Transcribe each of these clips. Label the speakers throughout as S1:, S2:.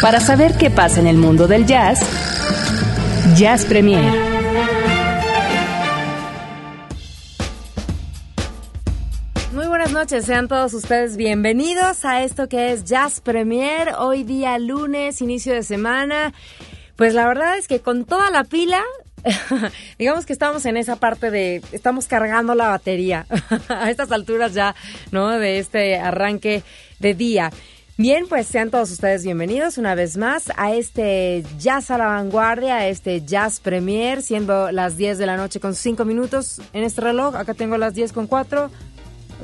S1: Para saber qué pasa en el mundo del jazz, Jazz Premier.
S2: Muy buenas noches, sean todos ustedes bienvenidos a esto que es Jazz Premier. Hoy día lunes, inicio de semana. Pues la verdad es que con toda la pila, digamos que estamos en esa parte de, estamos cargando la batería a estas alturas ya, ¿no? De este arranque de día. Bien, pues sean todos ustedes bienvenidos una vez más a este Jazz a la Vanguardia, a este Jazz Premier, siendo las 10 de la noche con 5 minutos en este reloj. Acá tengo las 10 con 4.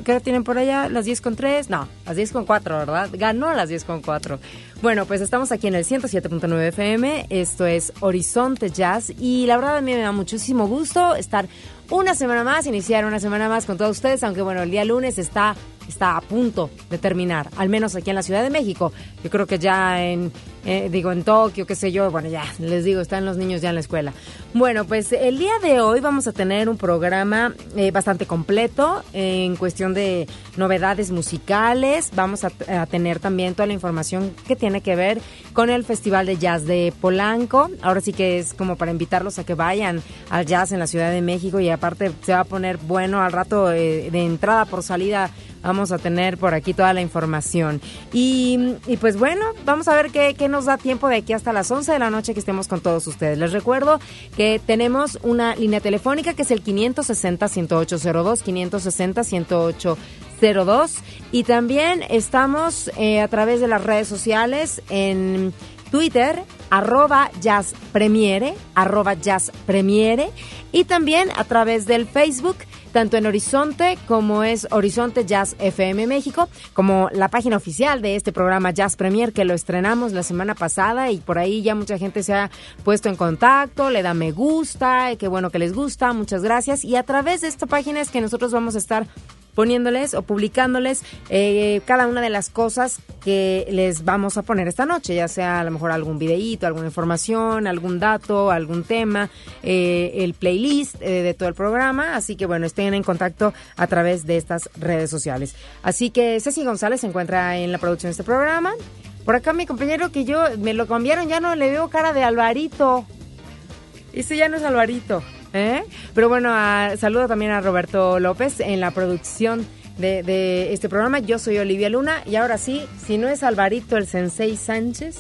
S2: ¿Qué hora tienen por allá? ¿Las 10 con 3? No, las 10 con 4, ¿verdad? Ganó las 10 con 4. Bueno, pues estamos aquí en el 107.9 FM. Esto es Horizonte Jazz. Y la verdad a mí me da muchísimo gusto estar una semana más, iniciar una semana más con todos ustedes, aunque bueno, el día lunes está está a punto de terminar, al menos aquí en la Ciudad de México. Yo creo que ya en, eh, digo, en Tokio, qué sé yo, bueno, ya les digo, están los niños ya en la escuela. Bueno, pues el día de hoy vamos a tener un programa eh, bastante completo en cuestión de novedades musicales. Vamos a, a, tener también toda la información que tiene que ver con el Festival de Jazz de Polanco. Ahora sí que es como para invitarlos a que vayan al jazz en la Ciudad de México y aparte se va a poner bueno al rato eh, de entrada por salida vamos a tener por aquí toda la información. Y, pues bueno, vamos a ver qué, nos da tiempo de aquí hasta las 11 de la noche que estemos con todos ustedes. Les recuerdo que tenemos una línea telefónica que es el 560-10802, 560-10802. Y también estamos eh, a través de las redes sociales en Twitter, arroba Jazz Premiere, arroba Jazz Premiere, y también a través del Facebook, tanto en Horizonte como es Horizonte Jazz FM México, como la página oficial de este programa Jazz Premier que lo estrenamos la semana pasada y por ahí ya mucha gente se ha puesto en contacto, le da me gusta, qué bueno que les gusta, muchas gracias. Y a través de esta página es que nosotros vamos a estar poniéndoles o publicándoles eh, cada una de las cosas que les vamos a poner esta noche, ya sea a lo mejor algún videíto, alguna información, algún dato, algún tema, eh, el playlist eh, de todo el programa. Así que bueno, estén en contacto a través de estas redes sociales. Así que Ceci González se encuentra en la producción de este programa. Por acá mi compañero que yo me lo cambiaron, ya no le veo cara de Alvarito. Ese ya no es Alvarito. ¿Eh? Pero bueno, a, saludo también a Roberto López en la producción de, este programa. Yo soy Olivia Luna y ahora sí, si no es Alvarito el Sensei Sánchez,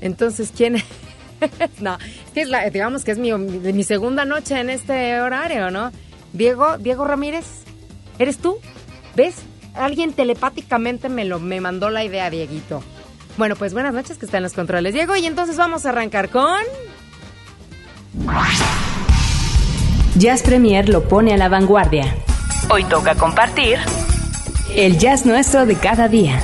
S2: entonces ¿quién es? no, es la, digamos que es mi, mi segunda noche en este horario, ¿no? Diego, Diego Ramírez, ¿eres tú? ¿Ves? Alguien telepáticamente me lo me mandó la idea, Dieguito. Bueno, pues buenas noches que están los controles, Diego, y entonces vamos a arrancar con
S1: Jazz Premier lo pone a la vanguardia. Hoy toca compartir el jazz nuestro de cada día.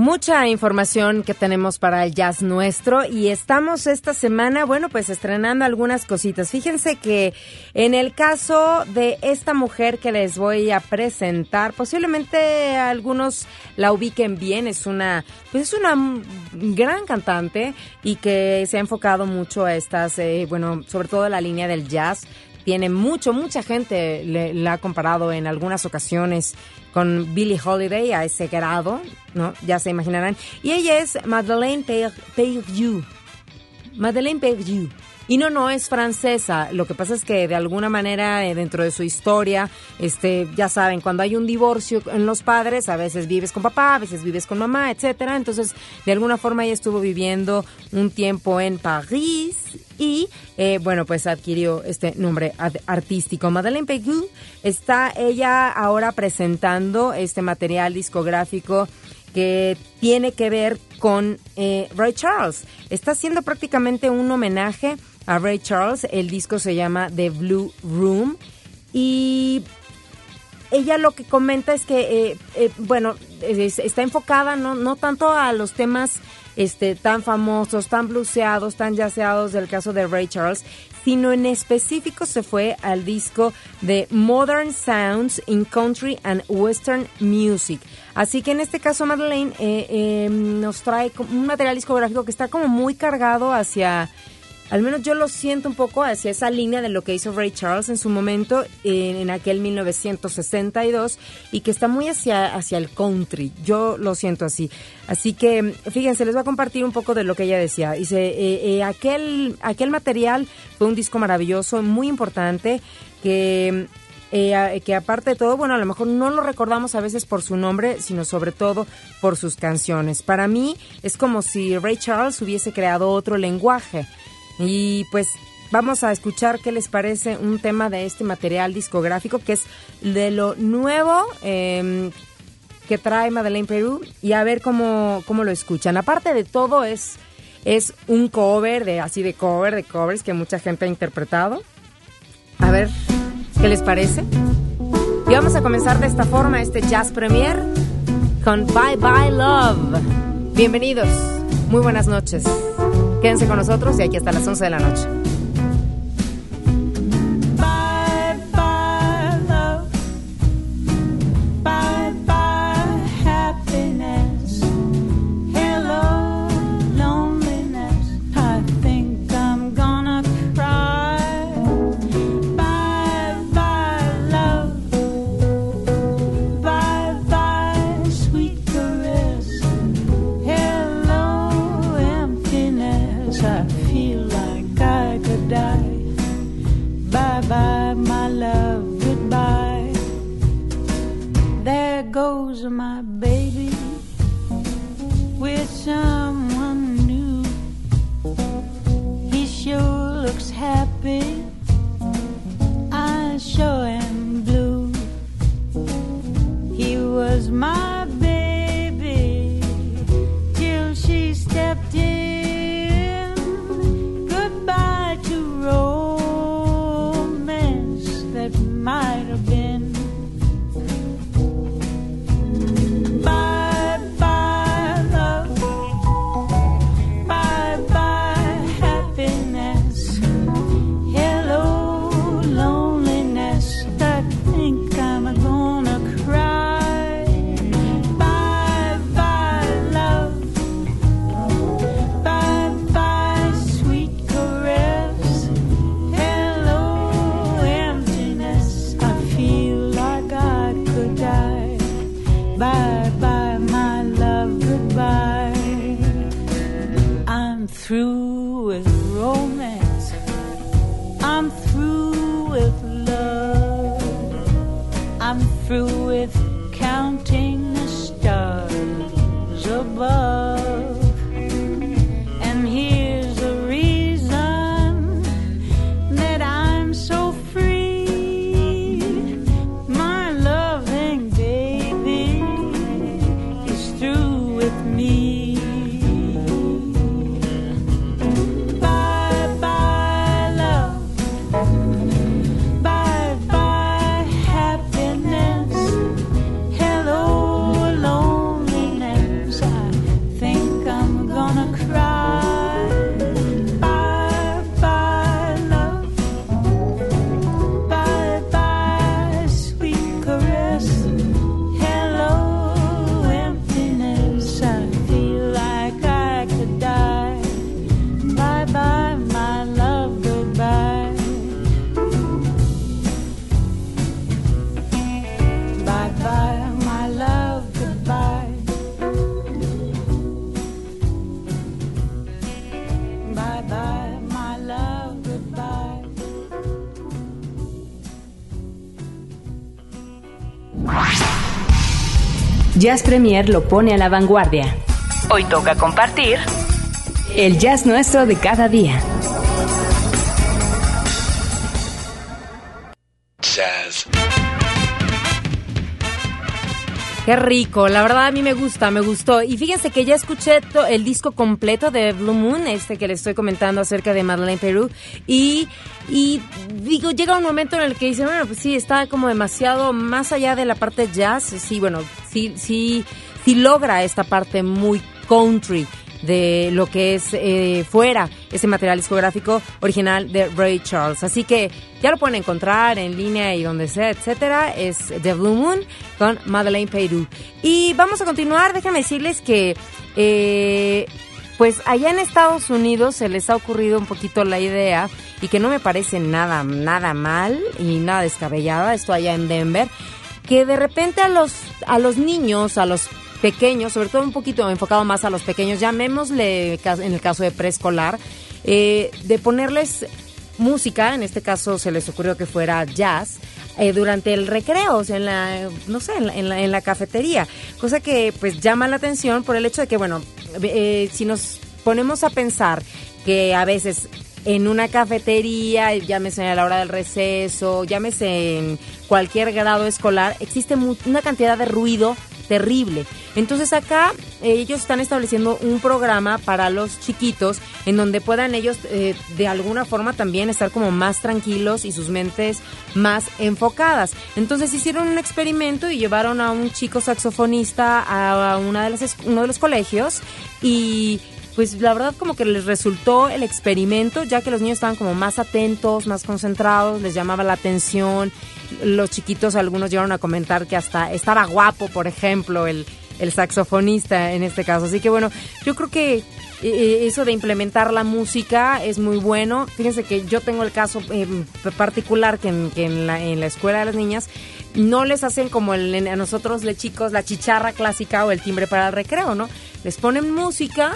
S2: Mucha información que tenemos para el jazz nuestro y estamos esta semana, bueno, pues estrenando algunas cositas. Fíjense que en el caso de esta mujer que les voy a presentar, posiblemente algunos la ubiquen bien, es una, pues es una gran cantante y que se ha enfocado mucho a estas, eh, bueno, sobre todo la línea del jazz tiene mucho, mucha gente le, la ha comparado en algunas ocasiones con Billie Holiday a ese grado, ¿no? Ya se imaginarán. Y ella es Madeleine Peyrieu. Madeleine Peyrieu. Y no, no es francesa. Lo que pasa es que de alguna manera eh, dentro de su historia, este, ya saben, cuando hay un divorcio en los padres, a veces vives con papá, a veces vives con mamá, etcétera. Entonces, de alguna forma ella estuvo viviendo un tiempo en París y eh, bueno, pues adquirió este nombre artístico. Madeleine Peyrieu está ella ahora presentando este material discográfico que tiene que ver con eh, Ray Charles. Está haciendo prácticamente un homenaje
S3: a Ray Charles. El disco se llama The Blue Room. Y ella lo que comenta es que, eh, eh, bueno, está enfocada no, no tanto a los temas este, tan famosos, tan bluseados, tan yaceados del caso de Ray Charles, sino en específico se fue al disco de Modern Sounds in Country and Western Music. Así que en este caso Madeleine eh, nos trae un material discográfico que está como muy cargado hacia al menos yo lo siento un poco hacia esa línea de lo que hizo Ray Charles en su momento, en, aquel 1962, y que está muy hacia, hacia el country. Yo lo siento así. Así que, fíjense, les voy a compartir un poco de lo que ella decía. Dice, eh, eh, aquel, aquel material fue un disco maravilloso, muy importante, que eh, que aparte de todo, bueno, a lo mejor no lo recordamos a veces por su nombre, sino sobre todo por sus canciones. Para mí es como si Ray Charles hubiese creado otro lenguaje. Y pues vamos a escuchar qué les parece un tema de este material discográfico que es de lo nuevo em, que trae Madeleine Perú y a ver cómo, cómo lo escuchan. Aparte de todo es, es un cover, de así de cover, de covers que mucha gente ha interpretado. A ver qué les parece. Y vamos a comenzar de esta forma este Jazz Premier con Bye Bye Love. Bienvenidos, muy buenas noches. Quédense con nosotros y aquí hasta las 11 de la noche. Jazz Premier lo pone a la vanguardia. Hoy toca compartir el jazz nuestro de cada día.
S2: Qué rico, la verdad a mí me gusta, me gustó. Y fíjense que ya escuché el disco completo de Blue Moon, este que les estoy comentando acerca de Madeleine Perú. Y, y digo, llega un momento en el que dicen, bueno, pues sí, está como demasiado más allá de la parte jazz. Sí, bueno, sí, sí, sí logra esta parte muy country de lo que es eh, fuera ese material discográfico original de Ray Charles. Así que ya lo pueden encontrar en línea y donde sea, etcétera. Es The Blue Moon con Madeleine Peyrou. Y vamos a continuar. Déjenme decirles que eh, pues allá en Estados Unidos se les ha ocurrido un poquito la idea y que no me parece nada, nada mal y nada descabellada, esto allá en Denver, que de repente a los, a los niños, a los pequeños, sobre todo un poquito enfocado más a los pequeños, llamémosle en el caso de preescolar, eh, de ponerles música, en este caso se les ocurrió que fuera jazz, eh, durante el recreo, o sea, en la, no sé, en la, en la, cafetería, cosa que pues llama la atención por el hecho de que, bueno, eh, si nos ponemos a pensar que a veces en una cafetería, llámese a la hora del receso, llámese en cualquier grado escolar, existe una cantidad de ruido terrible. Entonces acá eh, ellos están estableciendo un programa para los chiquitos en donde puedan ellos eh, de alguna forma también estar como más tranquilos y sus mentes más enfocadas. Entonces hicieron un experimento y llevaron a un chico saxofonista a una de las, uno de los colegios y pues la verdad como que les resultó el experimento, ya que los niños estaban como más atentos, más concentrados, les llamaba la atención. Los chiquitos, algunos llegaron a comentar que hasta estaba guapo, por ejemplo, el, el saxofonista en este caso. Así que bueno, yo creo que eh, eh, eso de implementar la música es muy bueno. Fíjense que yo tengo el caso eh, particular que, en, que en, la, escuela de las niñas no les hacen como el, a nosotros de chicos la chicharra clásica o el timbre para el recreo, ¿no? Les ponen música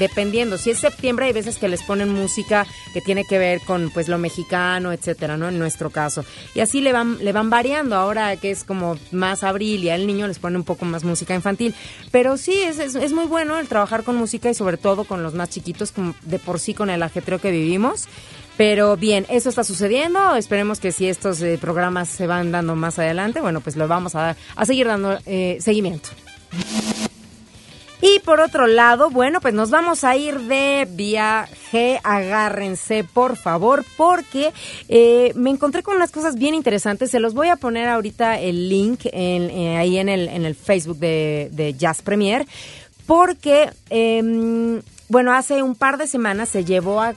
S2: dependiendo. Si es septiembre, hay veces que les ponen música que tiene que ver con pues lo mexicano, etcétera, ¿no? En nuestro caso. Y así le van, le van variando. Ahora que es como más abril y al niño les pone un poco más música infantil. Pero sí, es, es, muy bueno el trabajar con música y sobre todo con los más chiquitos, de por sí con el ajetreo que vivimos. Pero bien, eso está sucediendo. Esperemos que si estos eh, programas se van dando más adelante, bueno, pues lo vamos a, a seguir dando eh, seguimiento. Y por otro lado, bueno, pues nos vamos a ir de viaje. Agárrense, por favor, porque eh, me encontré con unas cosas bien interesantes. Se los voy a poner ahorita el link eh, ahí en el, en el Facebook de, Jazz Premier, porque... Em, bueno, hace un par de semanas se llevó a,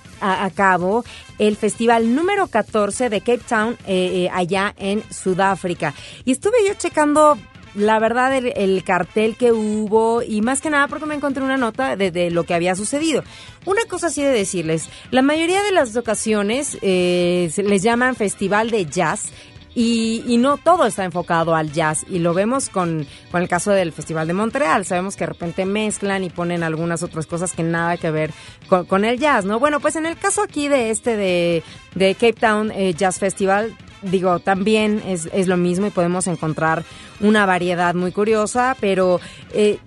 S2: cabo el festival número 14 de Cape Town eh, allá en Sudáfrica. Y estuve yo checando la verdad el, cartel que hubo y más que nada porque me encontré una nota de, lo que había sucedido. Una cosa así de decirles, la mayoría de las ocasiones eh, les llaman festival de jazz y, y, no todo está enfocado al jazz y lo vemos con, con, el caso del Festival de Montreal. Sabemos que de repente mezclan y ponen algunas otras cosas que nada que ver con, con el jazz, ¿no? Bueno, pues en el caso aquí de este de, de Cape Town eh, Jazz Festival digo, también es, es, lo mismo y podemos encontrar una variedad muy curiosa, pero eh,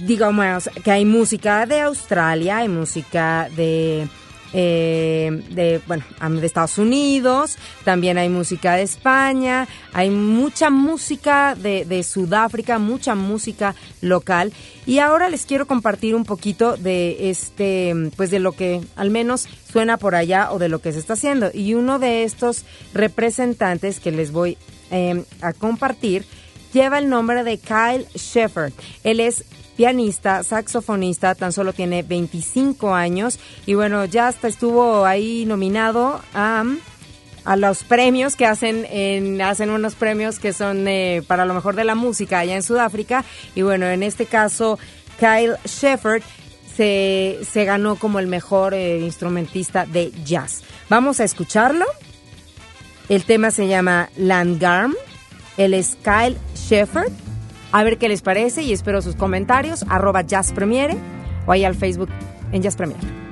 S2: digamos que hay música de Australia, hay música de eh, de, bueno, de Estados Unidos, también hay música de España, hay mucha música de, de, Sudáfrica, mucha música local. Y ahora les quiero compartir un poquito de este, pues de lo que al menos suena por allá o de lo que se está haciendo. Y uno de estos representantes que les voy eh, a compartir lleva el nombre de Kyle Sheffer. Él es pianista, saxofonista, tan solo tiene 25 años y bueno, ya hasta estuvo ahí nominado a, los premios que hacen, en, hacen unos premios que son eh, para lo mejor de la música allá en Sudáfrica y bueno, en este caso Kyle Shepard se, se ganó como el mejor eh, instrumentista de jazz. Vamos a escucharlo. El tema se llama Landgarm. Él es Kyle Shepard a ver qué les parece y espero sus comentarios, arroba Jazz Premiere o ahí al Facebook en Jazz Premiere.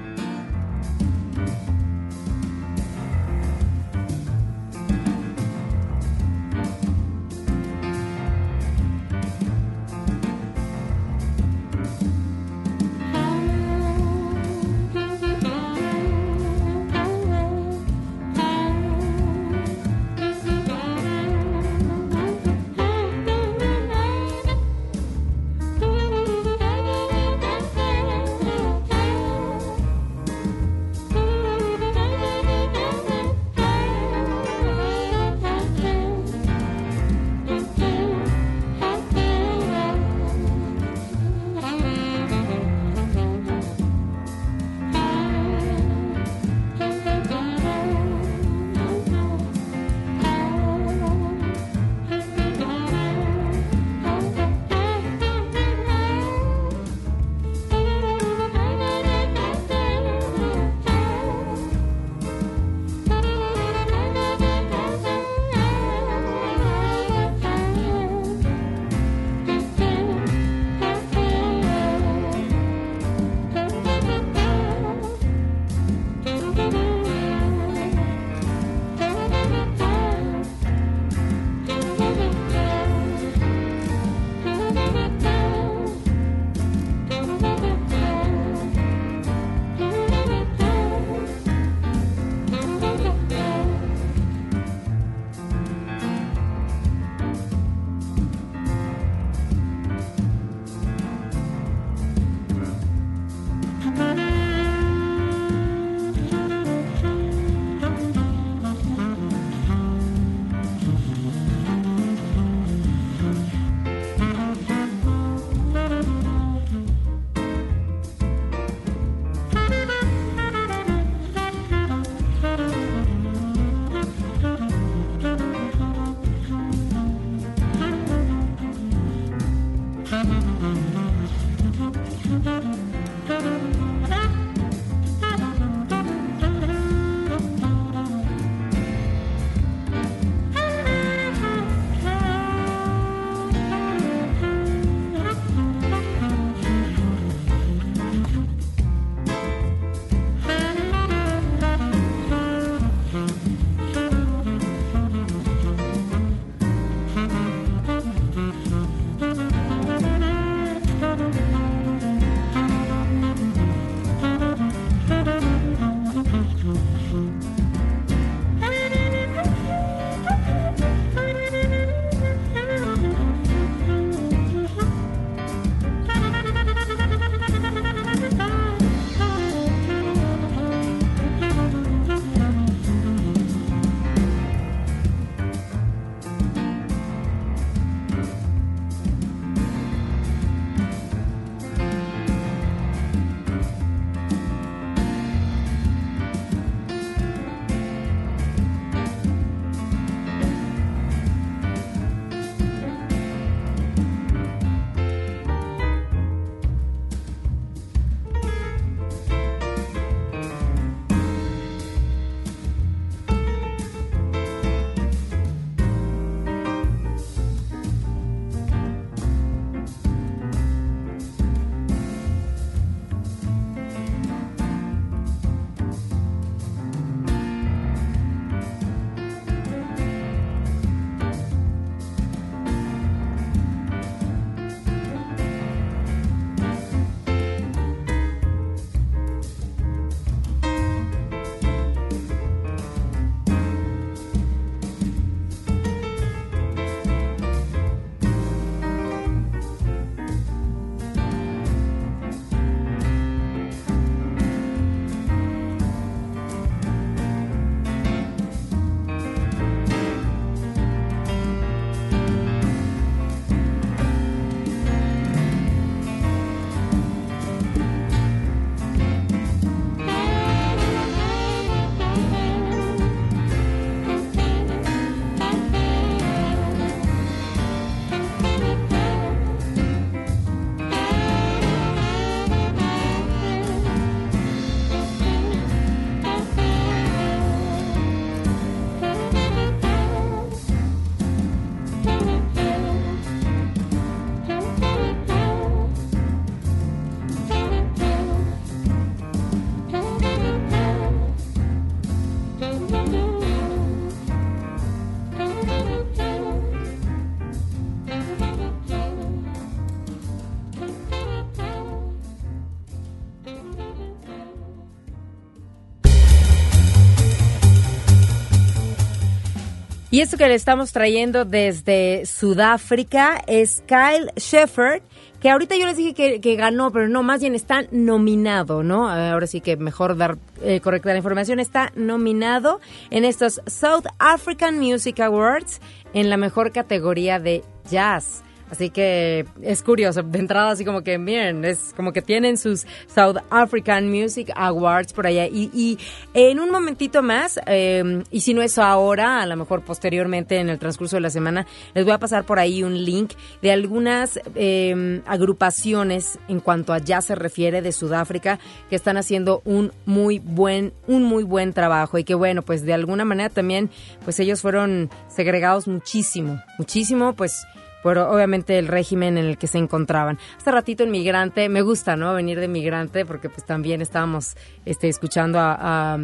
S2: Y esto que le estamos trayendo desde Sudáfrica es Kyle Shefford, que ahorita yo les dije que, ganó, pero no, más bien está nominado, ¿no? Ahora sí que mejor dar eh, correcta la información. Está nominado en estos South African Music Awards en la mejor categoría de jazz. Así que es curioso, de entrada así como que, miren, es como que tienen sus South African Music Awards por allá. Y, en un momentito más, em, y si no es ahora, a lo mejor posteriormente en el transcurso de la semana, les voy a pasar por ahí un link de algunas em, agrupaciones en cuanto a ya se refiere de Sudáfrica que están haciendo un muy buen, un muy buen trabajo y que bueno, pues de alguna manera también, pues ellos fueron segregados muchísimo, muchísimo, pues pero obviamente el régimen en el que se encontraban. Hace ratito en Migrante, me gusta, ¿no? Venir de Migrante porque pues también estábamos este, escuchando a,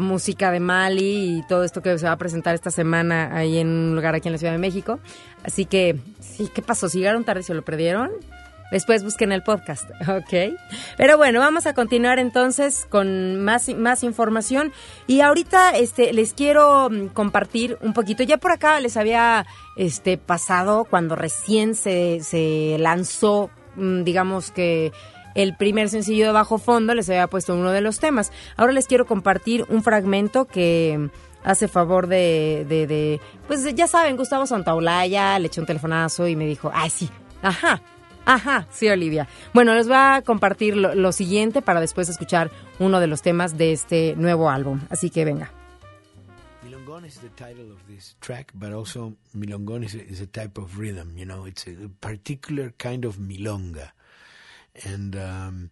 S2: música de Mali y todo esto que se va a presentar esta semana ahí en un lugar aquí en la Ciudad de México. Así que, sí, ¿qué pasó? ¿Si llegaron tarde y se lo perdieron? Después busquen el podcast, ¿ok? Pero bueno, vamos a continuar entonces con más, más información. Y ahorita este, les quiero mm, compartir un poquito. Ya por acá les había este, pasado cuando recién se, se lanzó, mm, digamos que el primer sencillo de Bajo Fondo, les había puesto uno de los temas. Ahora les quiero compartir un fragmento que hace favor de, de, pues ya saben, Gustavo Santaolalla le eché un telefonazo y me dijo, ay sí, ajá, Ajá, sí, Olivia. Bueno, les voy a compartir lo, siguiente para después escuchar uno de los temas de este nuevo álbum. Así que venga.
S4: Milongon is the title of this track, but also milongon is a, is a type of rhythm. You know, it's a particular kind of milonga, and um,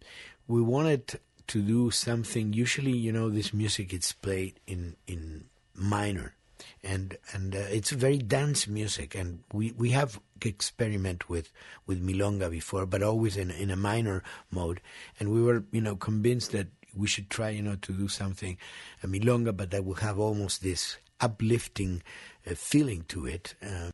S4: we wanted to do something. Usually, you know, this music it's played in in minor and and uh, it's very dance music and we we have experiment with with milonga before but always in in a minor mode and we were you know convinced that we should try you know to do something a milonga but that will have almost this uplifting uh, feeling to it uh,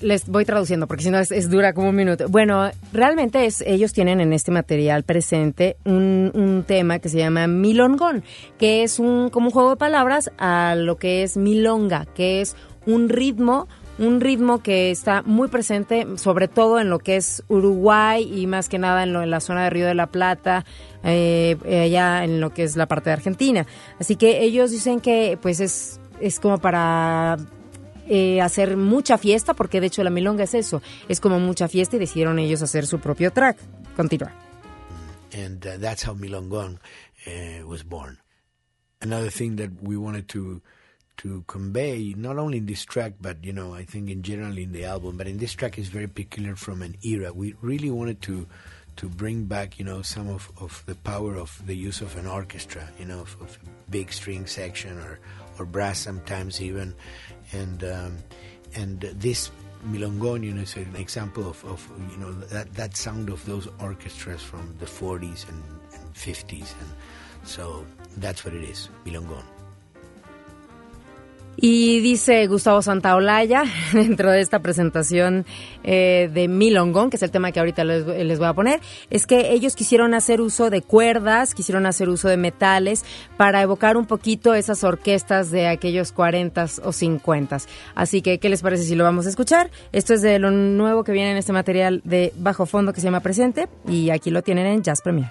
S2: les voy traduciendo porque si no es, dura como un minuto. Bueno, realmente es, ellos tienen en este material presente un, un, tema que se llama milongón, que es un como un juego de palabras a lo que es milonga, que es un ritmo un ritmo que está muy presente, sobre todo en lo que es Uruguay y más que nada en, lo, en la zona de Río de la Plata, eh, allá en lo que es la parte de Argentina. Así que ellos dicen que pues es, es como para eh, hacer mucha fiesta, porque de hecho la milonga es eso, es como mucha fiesta y decidieron ellos hacer su propio track. Continúa.
S4: And uh, that's how Milongon uh, was born. Another thing that we wanted to to convey, not only in this track, but you know, I think in general in the album, but in this track is very peculiar from an era. We really wanted to to bring back, you know, some of, of the power of the use of an orchestra, you know, of, of big string section or or brass sometimes even, and um, and this milongon, you know, is an example of, of you know that that sound of those orchestras from the 40s and, and 50s, and so that's what it is, milongon.
S2: Y dice Gustavo Santaolalla, dentro de esta presentación eh, de Milongón, que es el tema que ahorita les, voy a poner, es que ellos quisieron hacer uso de cuerdas, quisieron hacer uso de metales para evocar un poquito esas orquestas de aquellos 40 o 50. Así que, ¿qué les parece si lo vamos a escuchar? Esto es de lo nuevo que viene en este material de bajo fondo que se llama Presente y aquí lo tienen en Jazz Premier.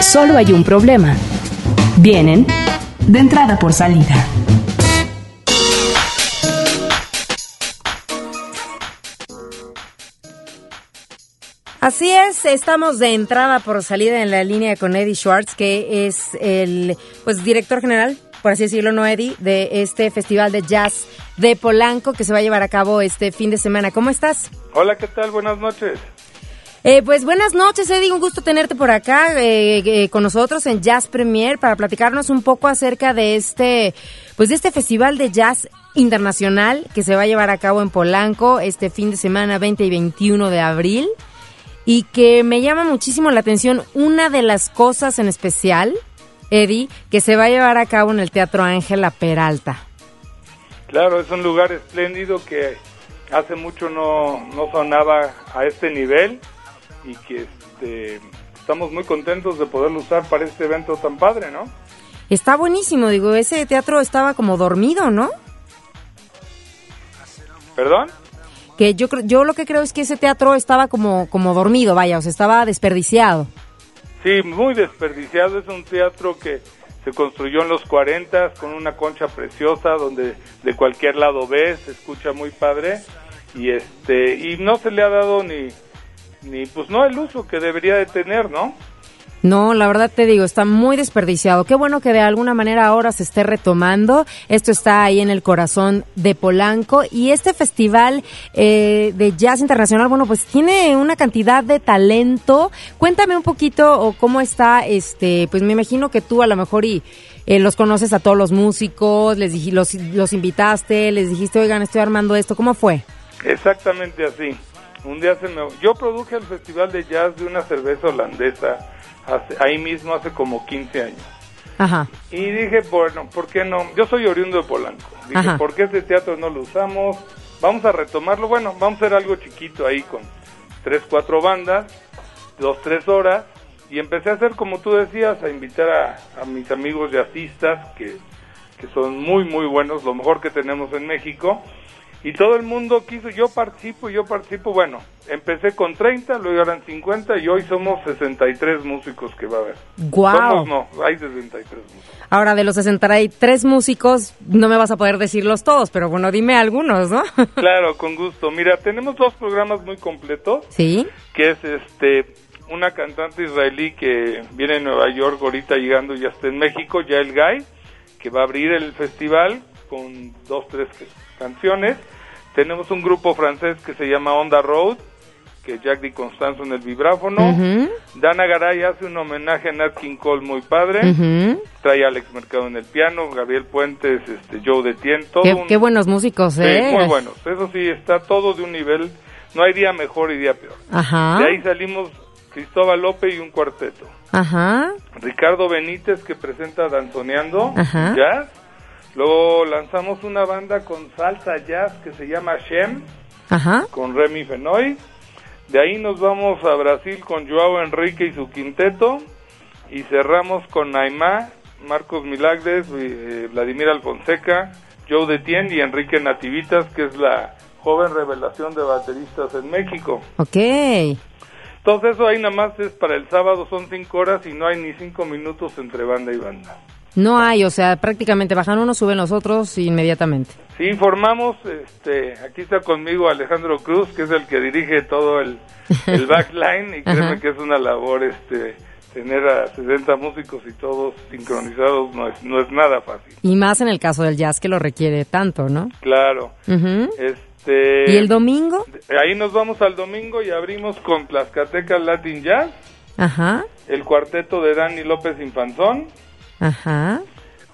S1: Solo hay un problema. Vienen de entrada por salida.
S2: Así es, estamos de entrada por salida en la línea con Eddie Schwartz, que es el pues director general, por así decirlo, no Eddie, de este festival de jazz de Polanco que se va a llevar a cabo este fin de semana. ¿Cómo estás?
S5: Hola, ¿qué tal? Buenas noches.
S2: Eh, pues buenas noches, Eddie. Un gusto tenerte por acá eh, eh, con nosotros en Jazz Premier para platicarnos un poco acerca de este, pues de este festival de jazz internacional que se va a llevar a cabo en Polanco este fin de semana 20 y 21 de abril y que me llama muchísimo la atención una de las cosas en especial, Eddie, que se va a llevar a cabo en el Teatro Ángela Peralta.
S5: Claro, es un lugar espléndido que hace mucho no, no sonaba a este nivel y que este, estamos muy contentos de poderlo usar para este evento tan padre, ¿no?
S2: Está buenísimo, digo, ese teatro estaba como dormido, ¿no?
S5: ¿Perdón?
S2: Que yo yo lo que creo es que ese teatro estaba como, como dormido, vaya, o sea, estaba desperdiciado.
S5: Sí, muy desperdiciado. Es un teatro que se construyó en los 40 con una concha preciosa donde de cualquier lado ves, se escucha muy padre y este y no se le ha dado ni ni pues no el uso que debería de tener, ¿no?
S2: No, la verdad te digo, está muy desperdiciado. Qué bueno que de alguna manera ahora se esté retomando. Esto está ahí en el corazón de Polanco y este festival eh, de jazz internacional, bueno, pues tiene una cantidad de talento. Cuéntame un poquito o cómo está, este, pues me imagino que tú a lo mejor y eh, los conoces a todos los músicos, les dij- los, los invitaste, les dijiste, oigan, estoy armando esto. ¿Cómo fue?
S5: Exactamente así. Un día se me... Yo produje el festival de jazz de una cerveza holandesa hace- ahí mismo hace como 15 años.
S2: Ajá.
S5: Y dije, bueno, ¿por qué no? Yo soy oriundo de Polanco. Dije,
S2: Ajá.
S5: ¿por qué este teatro no lo usamos? Vamos a retomarlo. Bueno, vamos a hacer algo chiquito ahí con tres, cuatro bandas, dos, tres horas. Y empecé a hacer, como tú decías, a invitar a, a mis amigos jazzistas, que, que son muy, muy buenos, lo mejor que tenemos en México. Y todo el mundo quiso, yo participo, yo participo. Bueno, empecé con 30, luego eran 50 y hoy somos 63 músicos que va a haber.
S2: Guau.
S5: Somos no, hay 63 músicos.
S2: Ahora, de los 63 músicos, no me vas a poder decirlos todos, pero bueno, dime algunos, ¿no?
S5: Claro, con gusto. Mira, tenemos dos programas muy completos,
S2: sí.
S5: que es este una cantante israelí que viene de Nueva York ahorita llegando y ya está en México, Yael Guy, que va a abrir el festival con dos, tres canciones. Tenemos un grupo francés que se llama Onda Road, que Jack Di Constanzo en el vibráfono.
S2: Ujú,
S5: Dana Garay hace un homenaje a Nat King Cole muy padre.
S2: ujú.
S5: Trae a Alex Mercado en el piano, Gabriel Puentes, este, Joe
S2: Qué,
S5: un-
S2: qué buenos músicos,
S5: Sí,
S2: ¿eh?
S5: muy buenos. Eso sí, está todo de un nivel. No hay día mejor y día peor.
S2: Ajá.
S5: De ahí salimos Cristóbal López y un cuarteto.
S2: Ajá.
S5: Ricardo Benítez que presenta Danzoneando
S2: Ajá.
S5: Jazz. Luego lanzamos una banda con salsa jazz que se llama Shem,
S2: Ajá.
S5: con Remy Fenoy. De ahí nos vamos a Brasil con Joao Enrique y su quinteto. Y cerramos con Naimá, Marcos Milagres, eh, Vladimir Alfonseca, Joe Detien y Enrique Nativitas, que es la joven revelación de bateristas en México.
S2: Ok.
S5: Entonces eso ahí nada más es para el sábado, son cinco horas y no hay ni cinco minutos entre banda y banda.
S2: No hay, o sea, prácticamente bajan unos, suben los otros inmediatamente.
S5: Sí, informamos, este, aquí está conmigo Alejandro Cruz, que es el que dirige todo el, el backline y créeme que es una labor, este, tener a 60 músicos y todos sincronizados no es, no es nada fácil.
S2: Y más en el caso del jazz que lo requiere tanto, ¿no?
S5: Claro. Este,
S2: ¿Y el domingo?
S5: Ahí nos vamos al domingo y abrimos con Tlaxcatecas Latin Jazz,
S2: Ajá.
S5: el cuarteto de Dani López Infanzón,
S2: Ajá.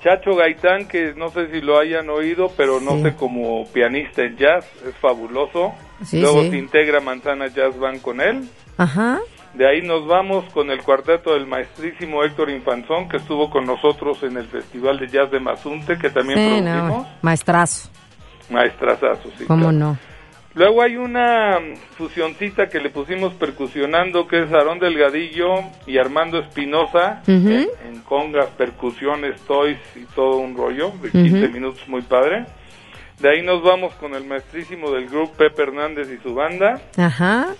S5: Chacho Gaitán, que no sé si lo hayan oído, pero no
S2: Sí.
S5: sé como pianista en jazz, es fabuloso.
S2: Sí,
S5: Luego
S2: sí.
S5: se integra Manzana Jazz Band con él.
S2: Ajá.
S5: De ahí nos vamos con el cuarteto del maestrísimo Héctor Infanzón, que estuvo con nosotros en el Festival de Jazz de Mazunte, que también producimos.
S2: no, maestrazo.
S5: Maestrazazo, sí.
S2: ¿Cómo
S5: claro.
S2: no?
S5: Luego hay una fusioncita que le pusimos percusionando, que es Aarón Delgadillo y Armando Espinosa, en, en congas, percusiones, toys y todo un rollo, de 15
S2: Ujú.
S5: minutos muy padre. De ahí nos vamos con el maestrísimo del grupo Pepe Hernández y su banda.
S2: Ajá.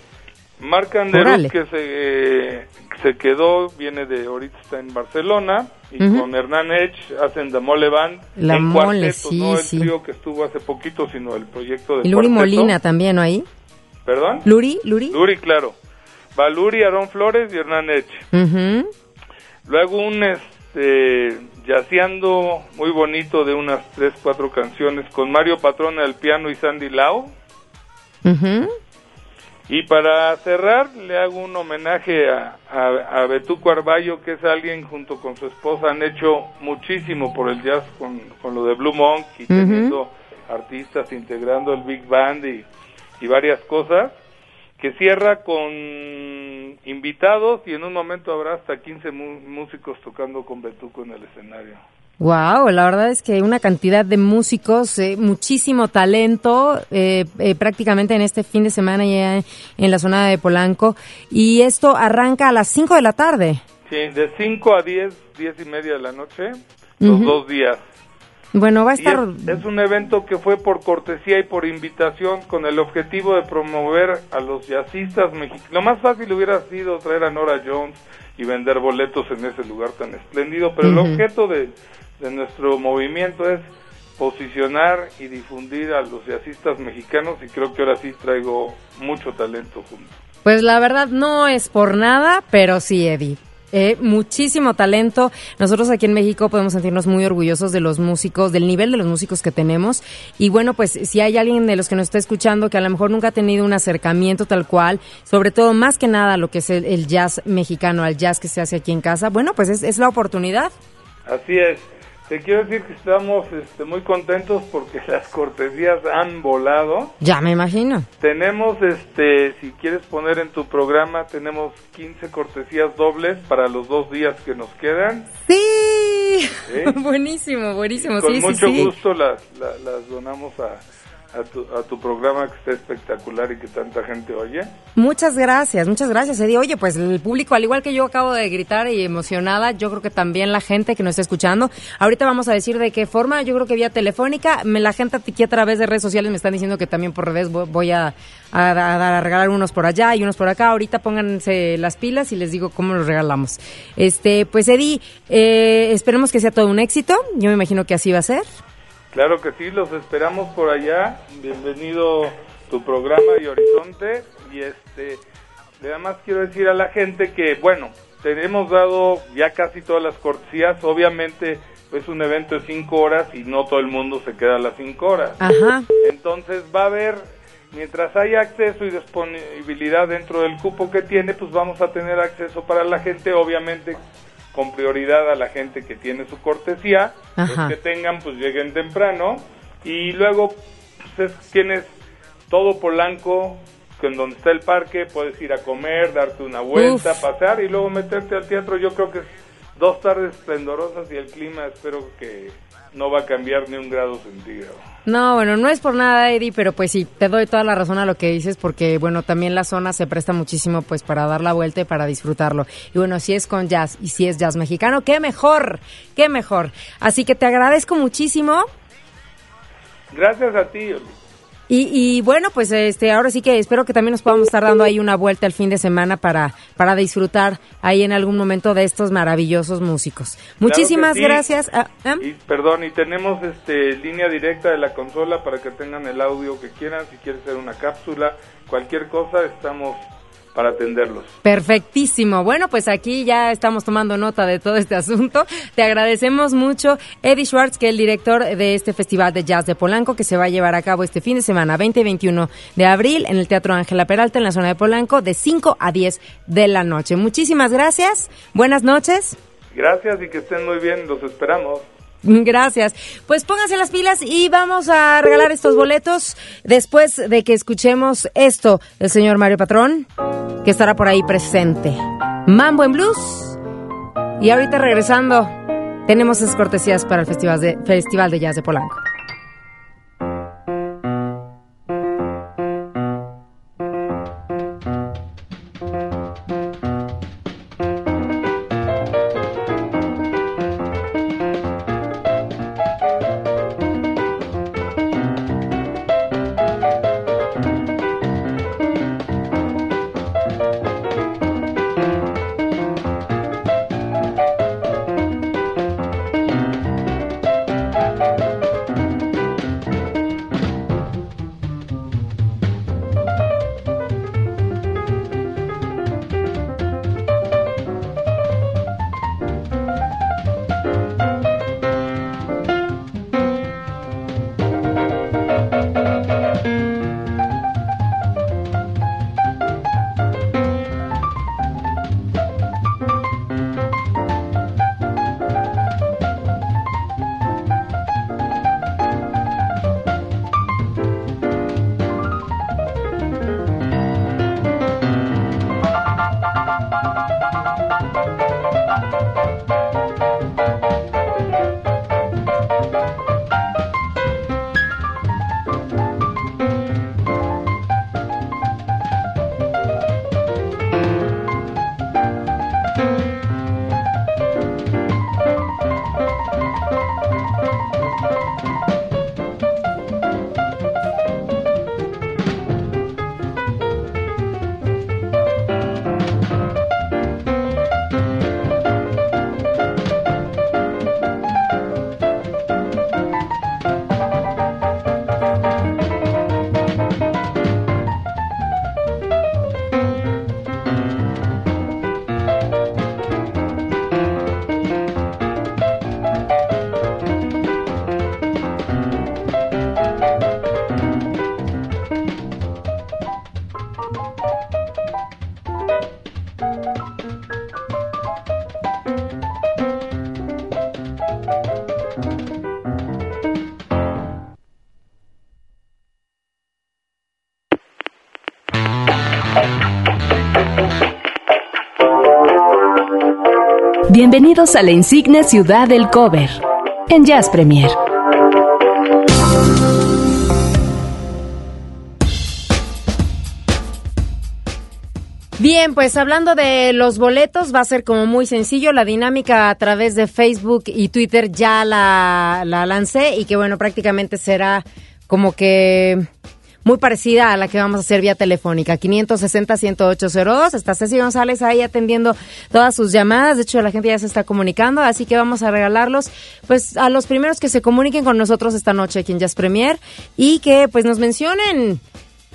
S5: Marc
S2: Órale.
S5: Anderuz, que se, eh, se quedó, viene de ahorita está en Barcelona, y con Hernán Edge hacen The Mole Band.
S2: La
S5: en
S2: Mole,
S5: cuarteto,
S2: sí,
S5: no el
S2: sí.
S5: trío que estuvo hace poquito, sino el proyecto de
S2: Luri
S5: cuarteto.
S2: Molina también, ¿no? Ahí.
S5: ¿Perdón?
S2: Luri, Luri.
S5: Luri, claro. Va Luri, Aarón Flores y Hernán Edge.
S2: Ujú.
S5: Luego un este yaceando muy bonito de unas tres, cuatro canciones con Mario Patrona al piano y Sandy Lau.
S2: Ujú.
S5: Y para cerrar, le hago un homenaje a, a, a Betuco Arballo, que es alguien junto con su esposa han hecho muchísimo por el jazz con, con lo de Blue Monk y teniendo artistas integrando el Big Band y, y varias cosas, que cierra con invitados y en un momento habrá hasta 15 mu- músicos tocando con Betuco en el escenario.
S2: Wow, la verdad es que una cantidad de músicos, eh, muchísimo talento, eh, eh, prácticamente en este fin de semana ya en la zona de Polanco. Y esto arranca a las 5 de la tarde.
S5: Sí, de 5 a 10, 10 y media de la noche, los dos días.
S2: Bueno, va a estar...
S5: es, es un evento que fue por cortesía y por invitación con el objetivo de promover a los jazzistas mexicanos. Lo más fácil hubiera sido traer a Nora Jones y vender boletos en ese lugar tan espléndido, pero el objeto de, de nuestro movimiento es posicionar y difundir a los jazzistas mexicanos y creo que ahora sí traigo mucho talento junto.
S2: Pues la verdad no es por nada, pero sí, Eddie. Eh, muchísimo talento. Nosotros aquí en México podemos sentirnos muy orgullosos de los músicos, del nivel de los músicos que tenemos. Y bueno, pues si hay alguien de los que nos está escuchando que a lo mejor nunca ha tenido un acercamiento tal cual, sobre todo más que nada lo que es el, el jazz mexicano, al jazz que se hace aquí en casa, bueno, pues es, es la oportunidad.
S5: Así es. Te quiero decir que estamos este, muy contentos porque las cortesías han volado.
S2: Ya me imagino.
S5: Tenemos, este, si quieres poner en tu programa, tenemos 15 cortesías dobles para los dos días que nos quedan.
S2: Sí.
S5: ¿Sí?
S2: buenísimo, buenísimo.
S5: Con
S2: sí,
S5: mucho
S2: sí,
S5: gusto las, la- las donamos a, a, tu, a tu programa que está espectacular y que tanta gente oye.
S2: Muchas gracias, muchas gracias, Eddie. Oye, pues el público, al igual que yo acabo de gritar y emocionada, yo creo que también la gente que nos está escuchando. Ahorita vamos a decir de qué forma, yo creo que vía telefónica. Me, la gente aquí a través de redes sociales me están diciendo que también por redes voy, voy a, a, a- regalar unos por allá y unos por acá. Ahorita pónganse las pilas y les digo cómo los regalamos. Este, pues Eddie, eh, esperemos que sea todo un éxito. Yo me imagino que así va a ser.
S5: Claro que sí, los esperamos por allá. Bienvenido tu programa y Horizonte. Y este, además quiero decir a la gente que, bueno, te hemos dado ya casi todas las cortesías. Obviamente es un evento de cinco horas y no todo el mundo se queda a las cinco horas.
S2: Ajá.
S5: Entonces va a haber, mientras haya acceso y disponibilidad dentro del cupo que tiene, pues vamos a tener acceso para la gente, obviamente con prioridad a la gente que tiene su cortesía,
S2: Ajá.
S5: los que tengan pues lleguen temprano y luego pues es, tienes todo Polanco, en donde está el parque, puedes ir a comer, darte una vuelta,
S2: Uf.
S5: pasear y luego meterte al teatro. Yo creo que es dos tardes esplendorosas y el clima espero que no va a cambiar ni un grado centígrado.
S2: No, bueno, no es por nada, Eddie, pero pues sí, te doy toda la razón a lo que dices, porque bueno, también la zona se presta muchísimo pues para dar la vuelta y para disfrutarlo. Y bueno, si es con jazz y si es jazz mexicano, qué mejor, qué mejor. Así que te agradezco muchísimo.
S5: Gracias a ti.
S2: Y, y bueno, pues este, ahora sí que espero que también nos podamos estar dando ahí una vuelta el fin de semana para, para disfrutar ahí en algún momento de estos maravillosos músicos. Muchísimas
S5: sí.
S2: gracias. Ah, ah.
S5: Y perdón, y tenemos este línea directa de la consola para que tengan el audio que quieran, si quieres hacer una cápsula, cualquier cosa, estamos para atenderlos.
S2: Perfectísimo. Bueno, pues aquí ya estamos tomando nota de todo este asunto. Te agradecemos mucho, Eddie Schwartz, que es el director de este Festival de Jazz de Polanco, que se va a llevar a cabo este fin de semana, 20 y 21 de abril, en el Teatro Ángela Peralta, en la zona de Polanco, de 5 a 10 de la noche. Muchísimas gracias. Buenas noches.
S5: Gracias y que estén muy bien, los esperamos.
S2: Gracias. Pues pónganse las pilas y vamos a regalar estos boletos después de que escuchemos esto del señor Mario Patrón. que estará por ahí presente. Mambo en Blues. Y ahorita regresando, tenemos esas cortesías para el Festival de, Festival de Jazz de Polanco.
S1: A la insigne ciudad del cover en Jazz Premier.
S2: Bien, pues hablando de los boletos, va a ser como muy sencillo. La dinámica a través de Facebook y Twitter ya la, la lancé y que bueno, prácticamente será como que muy parecida a la que vamos a hacer vía telefónica, 560-10802. Está Ceci González ahí atendiendo todas sus llamadas. De hecho, la gente ya se está comunicando, así que vamos a regalarlos pues a los primeros que se comuniquen con nosotros esta noche aquí en Jazz Premier y que pues nos mencionen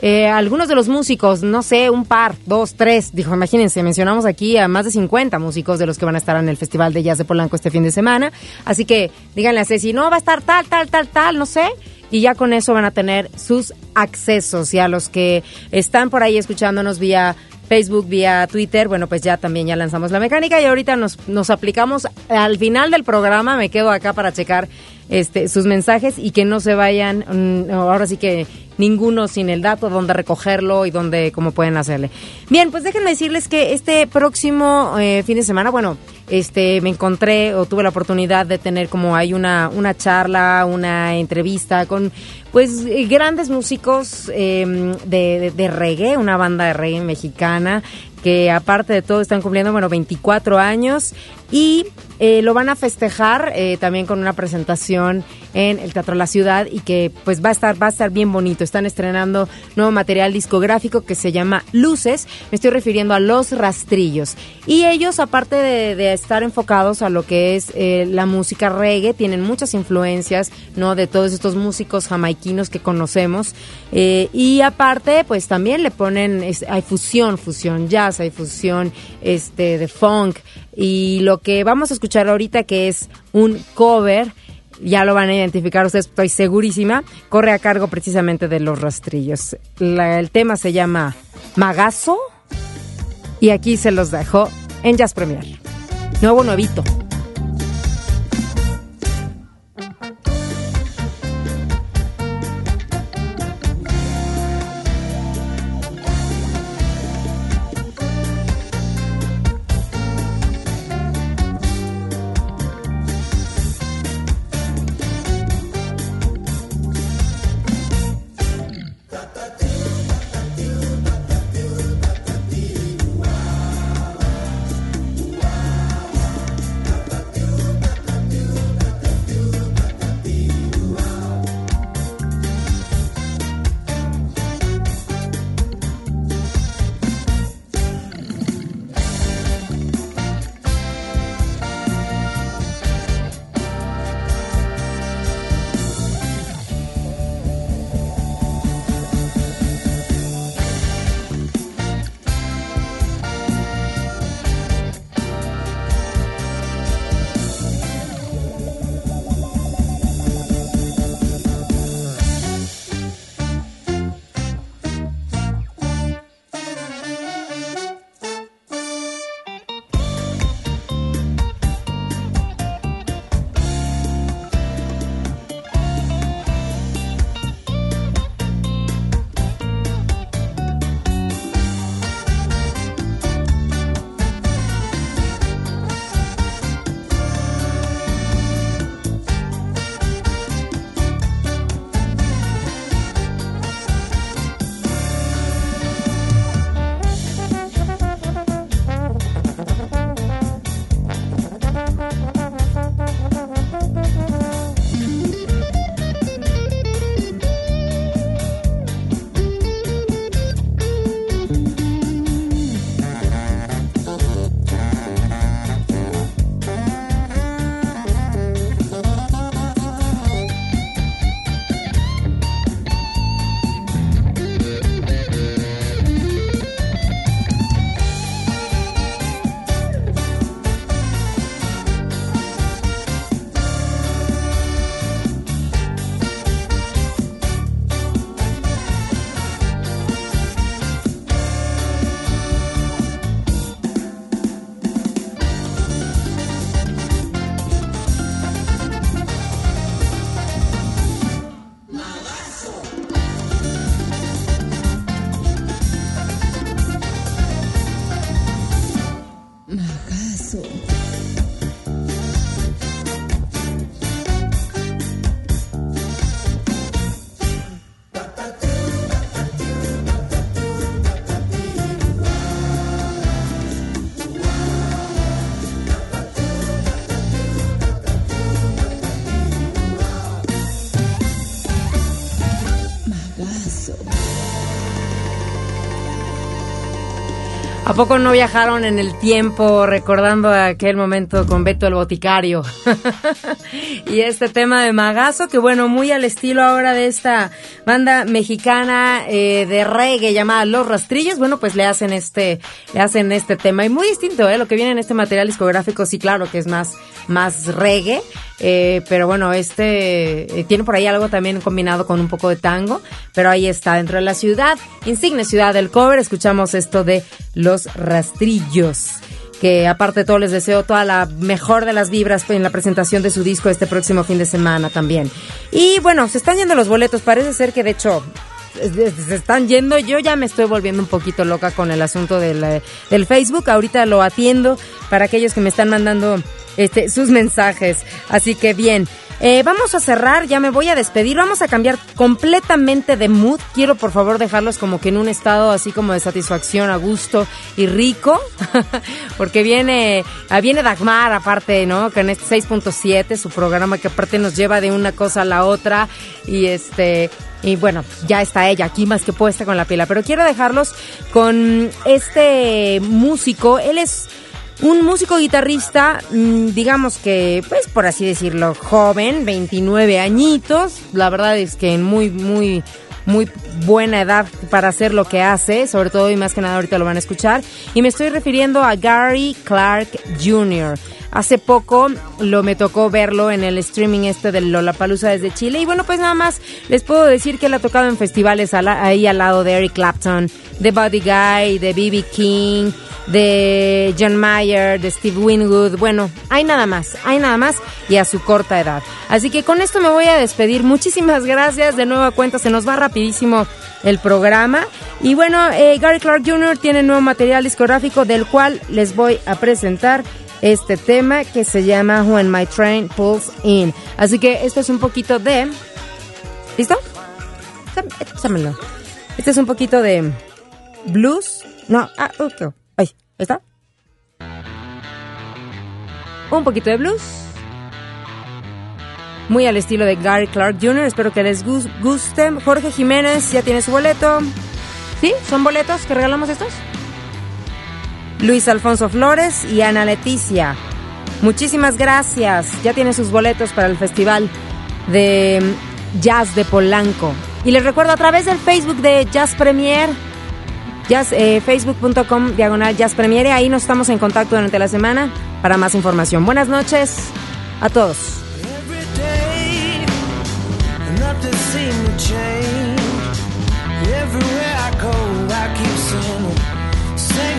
S2: eh, algunos de los músicos, no sé, un par, dos, tres, dijo, imagínense, mencionamos aquí a más de 50 músicos de los que van a estar en el Festival de Jazz de Polanco este fin de semana. Así que díganle a Ceci, no, va a estar tal, tal, tal, tal, no sé y ya con eso van a tener sus accesos. Y a los que están por ahí escuchándonos vía Facebook, vía Twitter, bueno, pues ya también ya lanzamos la mecánica y ahorita nos, nos aplicamos al final del programa, me quedo acá para checar este, sus mensajes y que no se vayan, mm, ahora sí que ninguno sin el dato, dónde recogerlo y dónde, cómo pueden hacerle. Bien, pues déjenme decirles que este próximo eh, fin de semana, bueno, este, me encontré o tuve la oportunidad de tener como hay una, una charla, una entrevista con pues grandes músicos em, de, de, reggae, una banda de reggae mexicana que aparte de todo están cumpliendo, bueno, 24 años y eh, lo van a festejar eh, también con una presentación en el Teatro La Ciudad y que pues va a estar va a estar bien bonito. Están estrenando nuevo material discográfico que se llama Luces. Me estoy refiriendo a Los Rastrillos. Y ellos, aparte de, estar enfocados a lo que es eh, la música reggae, tienen muchas influencias, ¿no? De todos estos músicos jamaiquinos que conocemos. y aparte, pues también le ponen, hay fusión, fusión jazz, hay fusión este, de funk. Y lo que vamos a escuchar ahorita, que es un cover, ya lo van a identificar ustedes, estoy segurísima, corre a cargo precisamente de los rastrillos. el tema se llama Magazo y aquí se los dejo en Jazz Premier. Nuevo nuevito. ¿A poco no viajaron en el tiempo recordando aquel momento con Beto el Boticario? y este tema de Magazo, que bueno, muy al estilo ahora de esta banda mexicana eh, de reggae llamada Los Rastrillos, bueno, pues le hacen este, le hacen este tema. Y muy distinto, ¿eh? Lo que viene en este material discográfico, sí, claro, que es más, más reggae. Eh, pero bueno, este eh, tiene por ahí algo también combinado con un poco de tango, pero ahí está, dentro de la ciudad, insigne ciudad del cover, escuchamos esto de Los Rastrillos que aparte de todo les deseo toda la mejor de las vibras en la presentación de su disco este próximo fin de semana también. Y bueno, se están yendo los boletos, parece ser que de hecho se están yendo. Yo ya me estoy volviendo un poquito loca con el asunto del, del Facebook. Ahorita lo atiendo para aquellos que me están mandando este, sus mensajes. Así que bien. Eh, vamos a cerrar, ya me voy a despedir, vamos a cambiar completamente de mood. Quiero por favor dejarlos como que en un estado así como de satisfacción, a gusto y rico, porque viene, ah, viene Dagmar aparte, ¿no? Que este 6.7, su programa que aparte nos lleva de una cosa a la otra y este, y bueno, ya está ella aquí más que puesta con la pila, pero quiero dejarlos con este músico, él es un músico guitarrista, mm, digamos que, pues por así decirlo, joven, 29 añitos. La verdad es que en muy, muy, muy buena edad para hacer lo que hace, sobre todo y más que nada ahorita lo van a escuchar. Y me estoy refiriendo a Gary Clark Jr. Hace poco lo me tocó verlo en el streaming este del Lollapalooza desde Chile y bueno pues nada más les puedo decir que él ha tocado en festivales ahí al lado de Eric Clapton, de Buddy Guy, de B.B. King, de John Mayer, de Steve Winwood. Bueno, hay nada más, hay nada más y a su corta edad. Así que con esto me voy a despedir. Muchísimas gracias. De nueva cuenta, se nos va rapidísimo el programa. Y bueno, eh, Gary Clark Jr. tiene nuevo material discográfico del cual les voy a presentar este tema que se llama When My Train Pulls In. Así que esto es un poquito de... ¿Listo? Échamelo. Este es un poquito de blues. No, ah, ok. Ahí, ¿está? Un poquito de blues. Muy al estilo de Gary Clark Jr. Espero que les guste. Jorge Jiménez ya tiene su boleto. ¿Sí? ¿Son boletos que regalamos estos? Luis Alfonso Flores y Ana Leticia. Muchísimas gracias. Ya tiene sus boletos para el Festival de Jazz de Polanco. Y les recuerdo a través del Facebook de Jazz Premier jazz, eh, facebook.com diagonal jazz premiere. Ahí nos estamos en contacto durante la semana para más información. Buenas noches a todos.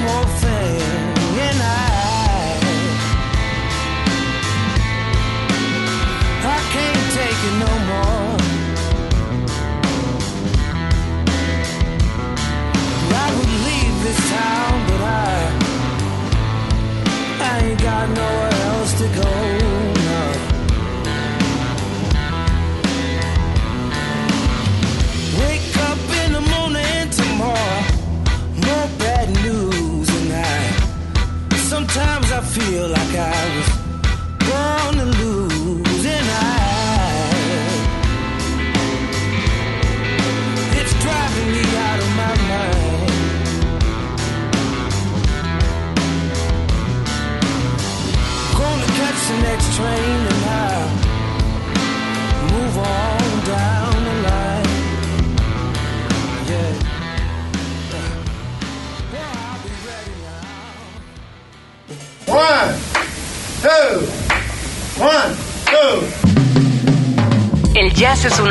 S2: got